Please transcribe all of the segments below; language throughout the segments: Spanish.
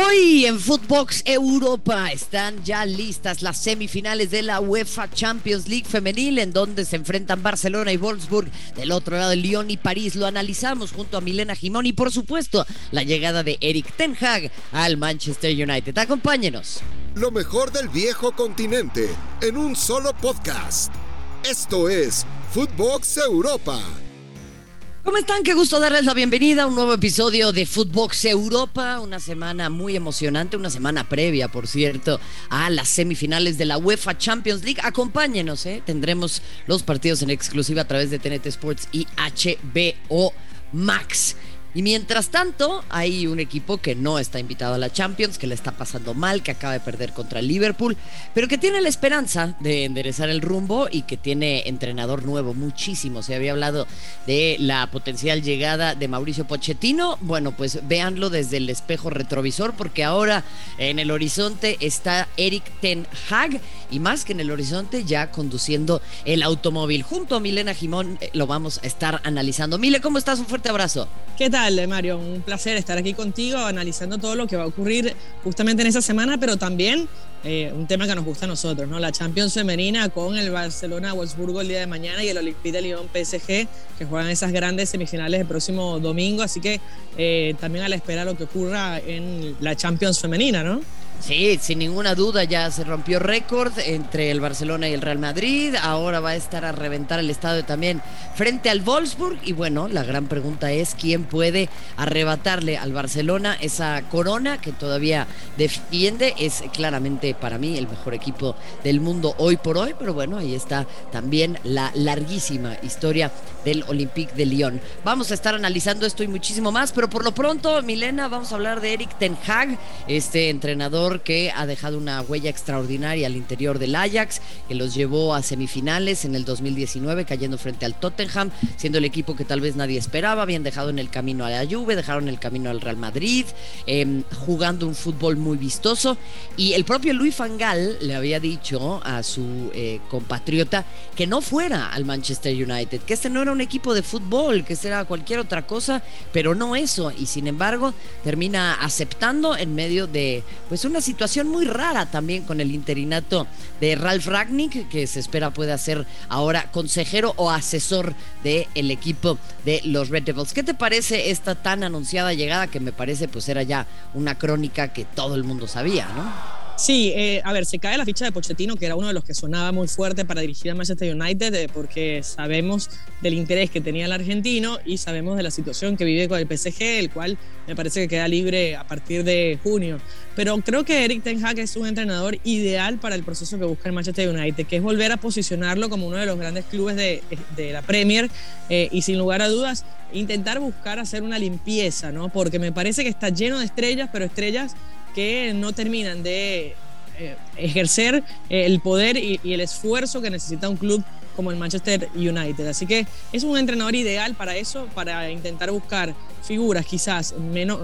Hoy en Footbox Europa están ya listas las semifinales de la UEFA Champions League femenil en donde se enfrentan Barcelona y Wolfsburg. Del otro lado Lyon y París lo analizamos junto a Milena Jimón y por supuesto la llegada de Eric Ten Hag al Manchester United. Acompáñenos. Lo mejor del viejo continente en un solo podcast. Esto es Footbox Europa. ¿Cómo están? Qué gusto darles la bienvenida a un nuevo episodio de Footbox Europa. Una semana muy emocionante, una semana previa, por cierto, a las semifinales de la UEFA Champions League. Acompáñenos, ¿eh? Tendremos los partidos en exclusiva a través de TNT Sports y HBO Max. Y mientras tanto, hay un equipo que no está invitado a la Champions, que le está pasando mal, que acaba de perder contra el Liverpool, pero que tiene la esperanza de enderezar el rumbo y que tiene entrenador nuevo, muchísimo. Se había hablado de la potencial llegada de Mauricio Pochettino. Bueno, pues véanlo desde el espejo retrovisor, porque ahora en el horizonte está Eric Ten Hag y más que en el horizonte, ya conduciendo el automóvil. Junto a Milena Jimón eh, lo vamos a estar analizando. Mile, ¿cómo estás? Un fuerte abrazo. ¿Qué tal, Mario? Un placer estar aquí contigo analizando todo lo que va a ocurrir justamente en esa semana, pero también eh, un tema que nos gusta a nosotros, ¿no? La Champions femenina con el Barcelona Wolfsburgo el día de mañana y el Olympique de Lyon PSG que juegan esas grandes semifinales el próximo domingo, así que eh, también a la espera lo que ocurra en la Champions femenina, ¿no? Sí, sin ninguna duda ya se rompió récord entre el Barcelona y el Real Madrid. Ahora va a estar a reventar el estadio también frente al Wolfsburg. Y bueno, la gran pregunta es quién puede arrebatarle al Barcelona esa corona que todavía defiende. Es claramente para mí el mejor equipo del mundo hoy por hoy. Pero bueno, ahí está también la larguísima historia del Olympique de Lyon. Vamos a estar analizando esto y muchísimo más. Pero por lo pronto, Milena, vamos a hablar de Eric Ten Hag, este entrenador que ha dejado una huella extraordinaria al interior del Ajax, que los llevó a semifinales en el 2019, cayendo frente al Tottenham, siendo el equipo que tal vez nadie esperaba. Habían dejado en el camino a la Juve, dejaron el camino al Real Madrid, em, jugando un fútbol muy vistoso. Y el propio Luis Fangal le había dicho a su eh, compatriota que no fuera al Manchester United, que este no era un equipo de fútbol, que este era cualquier otra cosa, pero no eso. Y sin embargo, termina aceptando en medio de pues una situación muy rara también con el interinato de Ralph Ragnick, que se espera pueda ser ahora consejero o asesor del el equipo de los Red Devils. ¿Qué te parece esta tan anunciada llegada que me parece pues era ya una crónica que todo el mundo sabía, ¿no? Sí, eh, a ver, se cae la ficha de Pochettino, que era uno de los que sonaba muy fuerte para dirigir a Manchester United, eh, porque sabemos del interés que tenía el argentino y sabemos de la situación que vive con el PSG, el cual me parece que queda libre a partir de junio. Pero creo que Eric Ten Hag es un entrenador ideal para el proceso que busca el Manchester United, que es volver a posicionarlo como uno de los grandes clubes de, la Premier eh, y sin lugar a dudas intentar buscar hacer una limpieza, ¿no? Porque me parece que está lleno de estrellas, pero estrellas que no terminan de eh, ejercer eh, el poder y, el esfuerzo que necesita un club como el Manchester United. Así que es un entrenador ideal para eso, para intentar buscar figuras quizás menos,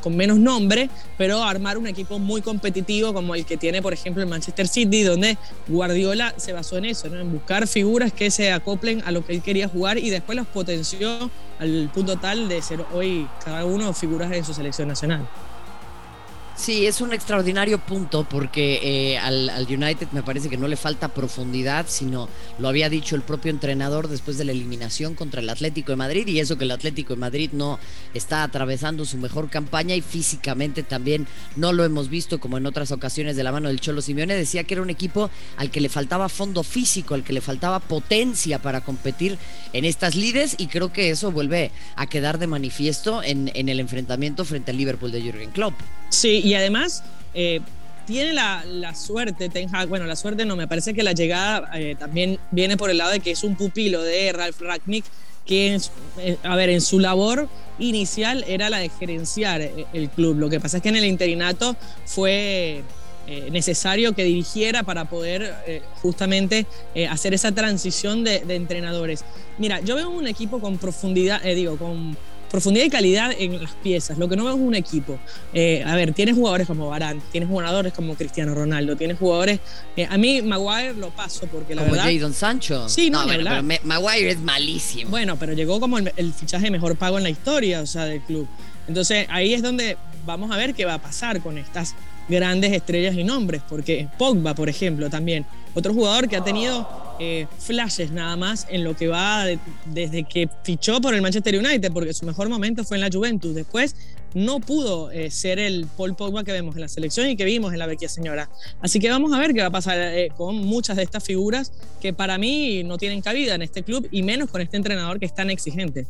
con menos nombre, pero armar un equipo muy competitivo como el que tiene, por ejemplo, el Manchester City, donde Guardiola se basó en eso, en buscar figuras que se acoplen a lo que él quería jugar y después los potenció al punto tal de ser hoy cada uno figuras de su selección nacional. Sí, es un extraordinario punto porque eh, al, United me parece que no le falta profundidad, sino lo había dicho el propio entrenador después de la eliminación contra el Atlético de Madrid y eso que el Atlético de Madrid no está atravesando su mejor campaña y físicamente también no lo hemos visto como en otras ocasiones de la mano del Cholo Simeone. Decía que era un equipo al que le faltaba fondo físico, al que le faltaba potencia para competir en estas lides y creo que eso vuelve a quedar de manifiesto en, en el enfrentamiento frente al Liverpool de Jürgen Klopp. Sí, y además eh, tiene la, suerte, Ten bueno, la suerte no, me parece que la llegada eh, también viene por el lado de que es un pupilo de Ralph Ragnick, que, eh, a ver, en su labor inicial era la de gerenciar el club. Lo que pasa es que en el interinato fue necesario que dirigiera para poder justamente hacer esa transición de, de, entrenadores. Mira, yo veo un equipo con profundidad, digo, con profundidad y calidad en las piezas. Lo que no veo es un equipo. Eh, a ver, tienes jugadores como Barán, tienes jugadores como Cristiano Ronaldo, tienes jugadores. Eh, a mí, Maguire lo paso porque la como verdad. Jadon Sancho. Sí, no, no Maguire es malísimo. Bueno, pero llegó como el, fichaje mejor pago en la historia, o sea, del club. Entonces ahí es donde vamos a ver qué va a pasar con estas grandes estrellas y nombres, porque Pogba, por ejemplo, también, otro jugador que ha tenido eh, flashes nada más en lo que va desde que fichó por el Manchester United, porque su mejor momento fue en la Juventus. Después no pudo eh, ser el Paul Pogba que vemos en la selección y que vimos en la Vecchia Señora. Así que vamos a ver qué va a pasar eh, con muchas de estas figuras que para mí no tienen cabida en este club y menos con este entrenador que es tan exigente.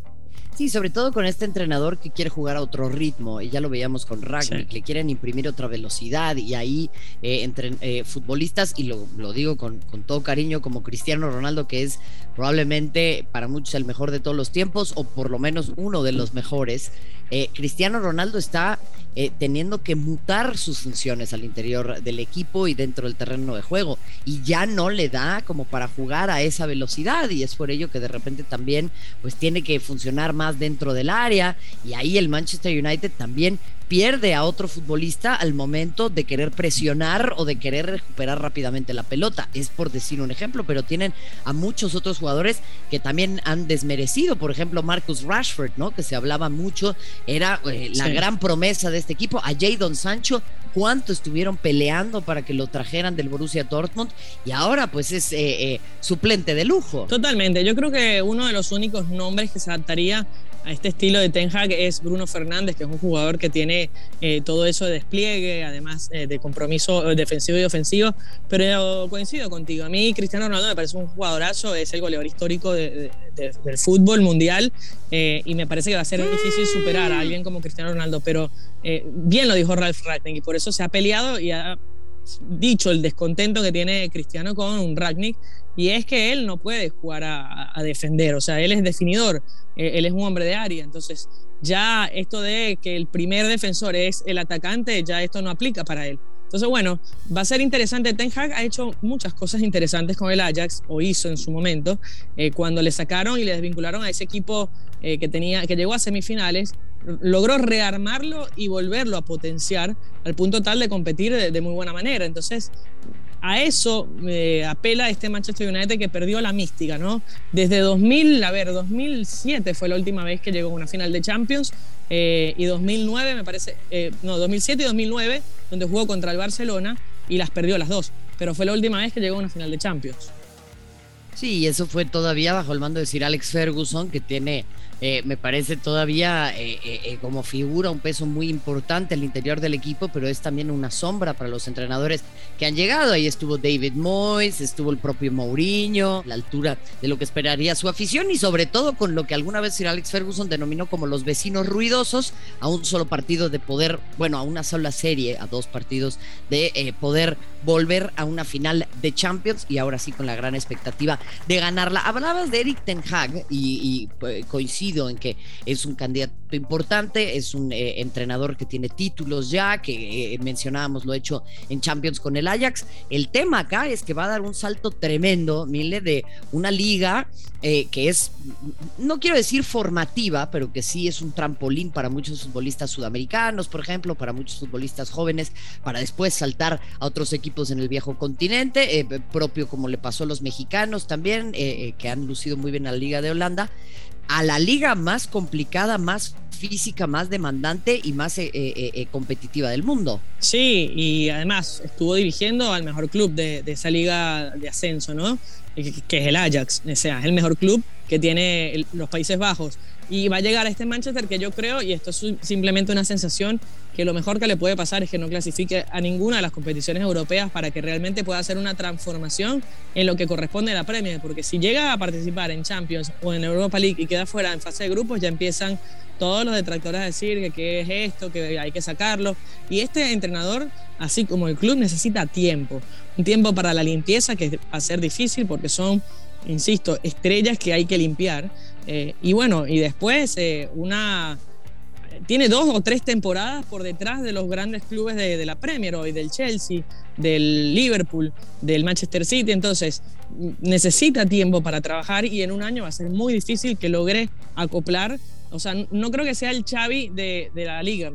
Sí, sobre todo con este entrenador que quiere jugar a otro ritmo, y ya lo veíamos con Ragnick, le quieren imprimir otra velocidad, y ahí eh, entre eh, futbolistas, y lo, digo con, con, todo cariño, como Cristiano Ronaldo, que es probablemente para muchos el mejor de todos los tiempos, o por lo menos uno de los mejores, eh, Cristiano Ronaldo está eh, teniendo que mutar sus funciones al interior del equipo y dentro del terreno de juego. Y ya no le da como para jugar a esa velocidad y es por ello que de repente también pues tiene que funcionar más dentro del área. Y ahí el Manchester United también pierde a otro futbolista al momento de querer presionar o de querer recuperar rápidamente la pelota. Es por decir un ejemplo, pero tienen a muchos otros jugadores que también han desmerecido. Por ejemplo, Marcus Rashford, ¿no? Que se hablaba mucho, era eh, la gran promesa de este equipo. A Jadon Sancho, cuánto estuvieron peleando para que lo trajeran del Borussia Dortmund y ahora pues es eh, eh, suplente de lujo. Totalmente, yo creo que uno de los únicos nombres que se adaptaría a este estilo de Ten Hag es Bruno Fernández, que es un jugador que tiene eh, todo eso de despliegue, además eh, de compromiso eh, defensivo y ofensivo. Pero coincido contigo, a mí Cristiano Ronaldo me parece un jugadorazo, es el goleador histórico del fútbol mundial y me parece que va a ser difícil superar a alguien como Cristiano Ronaldo. Pero bien lo dijo Ralph Ragnick y por eso se ha peleado y ha dicho el descontento que tiene Cristiano con Ragnick y es que él no puede jugar a, defender, o sea, él es definidor, eh, él es un hombre de área, entonces ya esto de que el primer defensor es el atacante, ya esto no aplica para él. Entonces, bueno, va a ser interesante. Ten Hag ha hecho muchas cosas interesantes con el Ajax, o hizo en su momento, eh, cuando le sacaron y le desvincularon a ese equipo eh, que, tenía, que llegó a semifinales, logró rearmarlo y volverlo a potenciar al punto tal de competir de, muy buena manera. Entonces, a eso me apela este Manchester United que perdió la mística, ¿no? Desde 2000, a ver, 2007 fue la última vez que llegó a una final de Champions eh, y 2009 me parece, eh, no, 2007 y 2009, donde jugó contra el Barcelona y las perdió las dos, pero fue la última vez que llegó a una final de Champions. Sí, y eso fue todavía bajo el mando de Sir Alex Ferguson, que tiene eh, me parece todavía eh, eh, como figura un peso muy importante al interior del equipo, pero es también una sombra para los entrenadores que han llegado. Ahí estuvo David Moyes, estuvo el propio Mourinho, la altura de lo que esperaría su afición y sobre todo con lo que alguna vez Sir Alex Ferguson denominó como los vecinos ruidosos, a un solo partido de poder, bueno, a una sola serie, a dos partidos de poder volver a una final de Champions y ahora sí con la gran expectativa de ganarla. Hablabas de Eric Ten Hag y, pues, coincido en que es un candidato importante, es un eh, entrenador que tiene títulos ya, que eh, mencionábamos lo hecho en Champions con el Ajax. El tema acá es que va a dar un salto tremendo, Mile, de una liga eh, que es, no quiero decir formativa, pero que sí es un trampolín para muchos futbolistas sudamericanos, por ejemplo, para muchos futbolistas jóvenes, para después saltar a otros equipos en el viejo continente, propio como le pasó a los mexicanos también, que han lucido muy bien a la Liga de Holanda, a la liga más complicada, más física, más demandante y más competitiva del mundo. Sí, y además estuvo dirigiendo al mejor club de, esa liga de ascenso, ¿no? Que, es el Ajax, o sea, es el mejor club que tiene los Países Bajos. Y va a llegar a este Manchester que yo creo, y esto es simplemente una sensación, que lo mejor que le puede pasar es que no clasifique a ninguna de las competiciones europeas para que realmente pueda hacer una transformación en lo que corresponde a la Premier, porque si llega a participar en Champions o en Europa League y queda fuera en fase de grupos, ya empiezan todos los detractores a decir que qué es esto, que hay que sacarlo. Y este entrenador, así como el club, necesita tiempo. Un tiempo para la limpieza que va a ser difícil porque son, insisto, estrellas que hay que limpiar. Eh, y bueno, y después eh, una tiene dos o tres temporadas por detrás de los grandes clubes de, la Premier hoy, del Chelsea, del Liverpool, del Manchester City. Entonces, necesita tiempo para trabajar y en un año va a ser muy difícil que logre acoplar. O sea, no creo que sea el Xavi de, de la liga.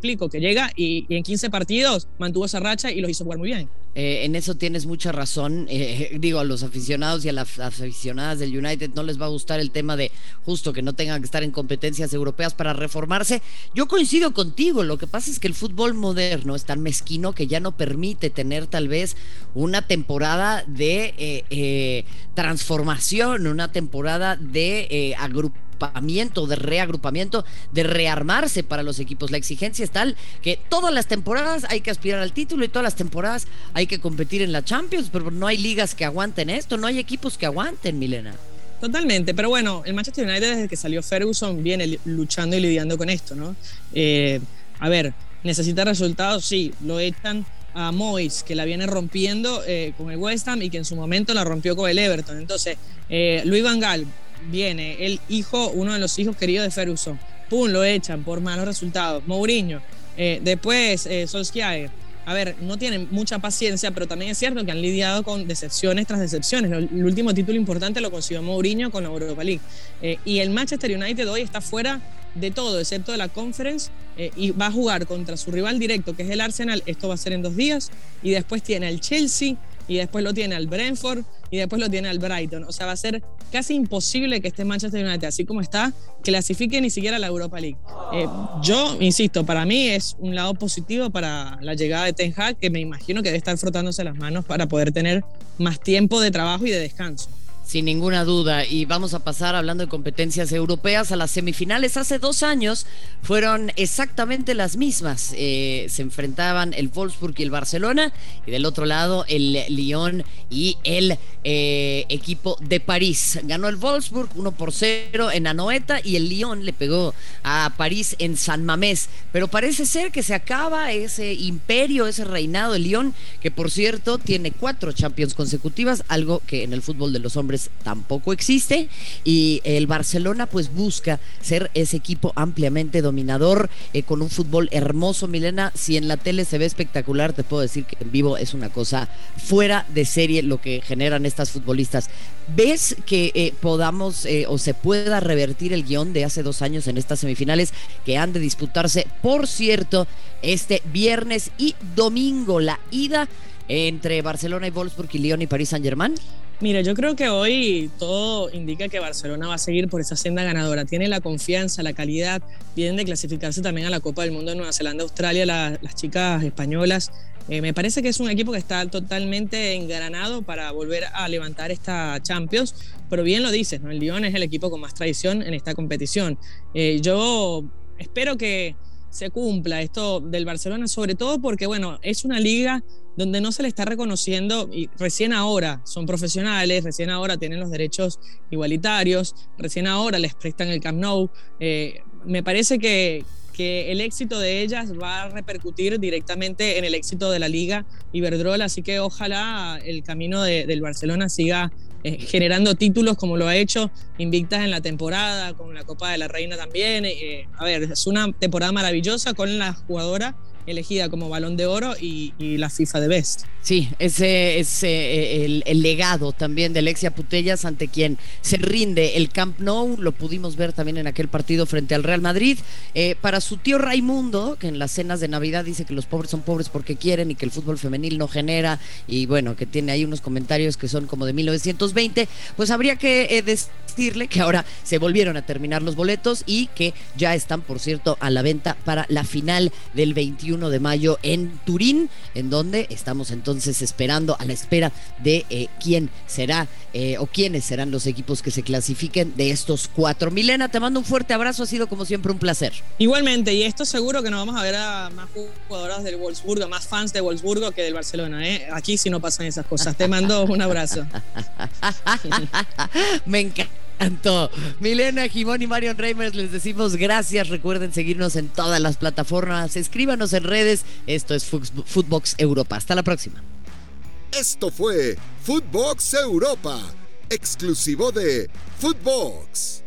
Explico, que llega y, en 15 partidos mantuvo esa racha y los hizo jugar muy bien. Eh, en eso tienes mucha razón. Eh, digo, a los aficionados y a las aficionadas del United no les va a gustar el tema de justo que no tengan que estar en competencias europeas para reformarse. Yo coincido contigo. Lo que pasa es que el fútbol moderno es tan mezquino que ya no permite tener tal vez una temporada de eh, transformación, una temporada de agrupación de reagrupamiento, de rearmarse para los equipos. La exigencia es tal que todas las temporadas hay que aspirar al título y todas las temporadas hay que competir en la Champions, pero no hay ligas que aguanten esto, no hay equipos que aguanten, Milena. Totalmente, pero bueno, el Manchester United desde que salió Ferguson viene luchando y lidiando con esto, ¿no? Eh, a ver, necesita resultados, sí, lo echan a Moyes, que la viene rompiendo eh, con el West Ham y que en su momento la rompió con el Everton. Entonces, eh, Luis Van Gaal viene el hijo, uno de los hijos queridos de Ferguson. Pum, lo echan por malos resultados. Mourinho. Eh, después, eh, Solskjaer. A ver, no tienen mucha paciencia, pero también es cierto que han lidiado con decepciones tras decepciones. El último título importante lo consiguió Mourinho con la Europa League. Eh, y el Manchester United hoy está fuera de todo, excepto de la Conference, eh, y va a jugar contra su rival directo, que es el Arsenal. Esto va a ser en dos días. Y después tiene al Chelsea, y después lo tiene al Brentford y después lo tiene al Brighton. O sea, va a ser casi imposible que este Manchester United, así como está, clasifique ni siquiera a la Europa League. Eh, yo, insisto, para mí es un lado positivo para la llegada de Ten Hag, que me imagino que debe estar frotándose las manos para poder tener más tiempo de trabajo y de descanso. Sin ninguna duda. Y vamos a pasar hablando de competencias europeas a las semifinales. Hace dos años fueron exactamente las mismas. Eh, se enfrentaban el Wolfsburg y el Barcelona. Y del otro lado el Lyon y el eh, equipo de París. Ganó el Wolfsburg 1 por 0 en Anoeta y el Lyon le pegó a París en San Mamés. Pero parece ser que se acaba ese imperio, ese reinado de Lyon, que por cierto tiene cuatro Champions consecutivas, algo que en el fútbol de los hombres tampoco existe y el Barcelona pues busca ser ese equipo ampliamente dominador eh, con un fútbol hermoso, Milena, si en la tele se ve espectacular, te puedo decir que en vivo es una cosa fuera de serie lo que generan estas futbolistas. ¿Ves que eh, podamos eh, o se pueda revertir el guion de hace dos años en estas semifinales que han de disputarse, por cierto, este viernes y domingo, la ida entre Barcelona y Wolfsburg y Lyon y París Saint Germain? Mira, yo creo que hoy todo indica que Barcelona va a seguir por esa senda ganadora. Tiene la confianza, la calidad, vienen de clasificarse también a la Copa del Mundo de Nueva Zelanda, Australia, las chicas españolas. Eh, me parece que es un equipo que está totalmente engranado para volver a levantar esta Champions, pero bien lo dices, ¿no? El Lyon es el equipo con más tradición en esta competición. Eh, yo espero que se cumpla esto del Barcelona, sobre todo porque, bueno, es una liga donde no se le está reconociendo, y recién ahora son profesionales, recién ahora tienen los derechos igualitarios, recién ahora les prestan el Camp Nou. Eh, me parece que, que el éxito de ellas va a repercutir directamente en el éxito de la liga Iberdrola, así que ojalá el camino del Barcelona siga eh, generando títulos como lo ha hecho Invictas en la temporada, con la Copa de la Reina también. Eh, a ver, es una temporada maravillosa con la jugadora elegida como balón de oro y, la FIFA de Best. Sí, ese es eh, el, legado también de Alexia Putellas ante quien se rinde el Camp Nou, lo pudimos ver también en aquel partido frente al Real Madrid. Eh, para su tío Raimundo, que en las cenas de Navidad dice que los pobres son pobres porque quieren y que el fútbol femenil no genera, y bueno, que tiene ahí unos comentarios que son como de 1920, pues habría que eh, decirle que ahora se volvieron a terminar los boletos y que ya están, por cierto, a la venta para la final del 21 de mayo en Turín, en donde estamos entonces esperando a la espera de eh, quién será eh, o quiénes serán los equipos que se clasifiquen de estos cuatro. Milena, te mando un fuerte abrazo, ha sido como siempre un placer. Igualmente, y esto seguro que nos vamos a ver a más jugadoras del Wolfsburgo, más fans de Wolfsburgo que del Barcelona. ¿eh? Aquí sí no pasan esas cosas. Te mando un abrazo. Me encanta Milena Jimón y Marion Reimers les decimos gracias. Recuerden seguirnos en todas las plataformas. Escríbanos en redes. Esto es Footbox Europa. Hasta la próxima. Esto fue Footbox Europa, exclusivo de Footbox.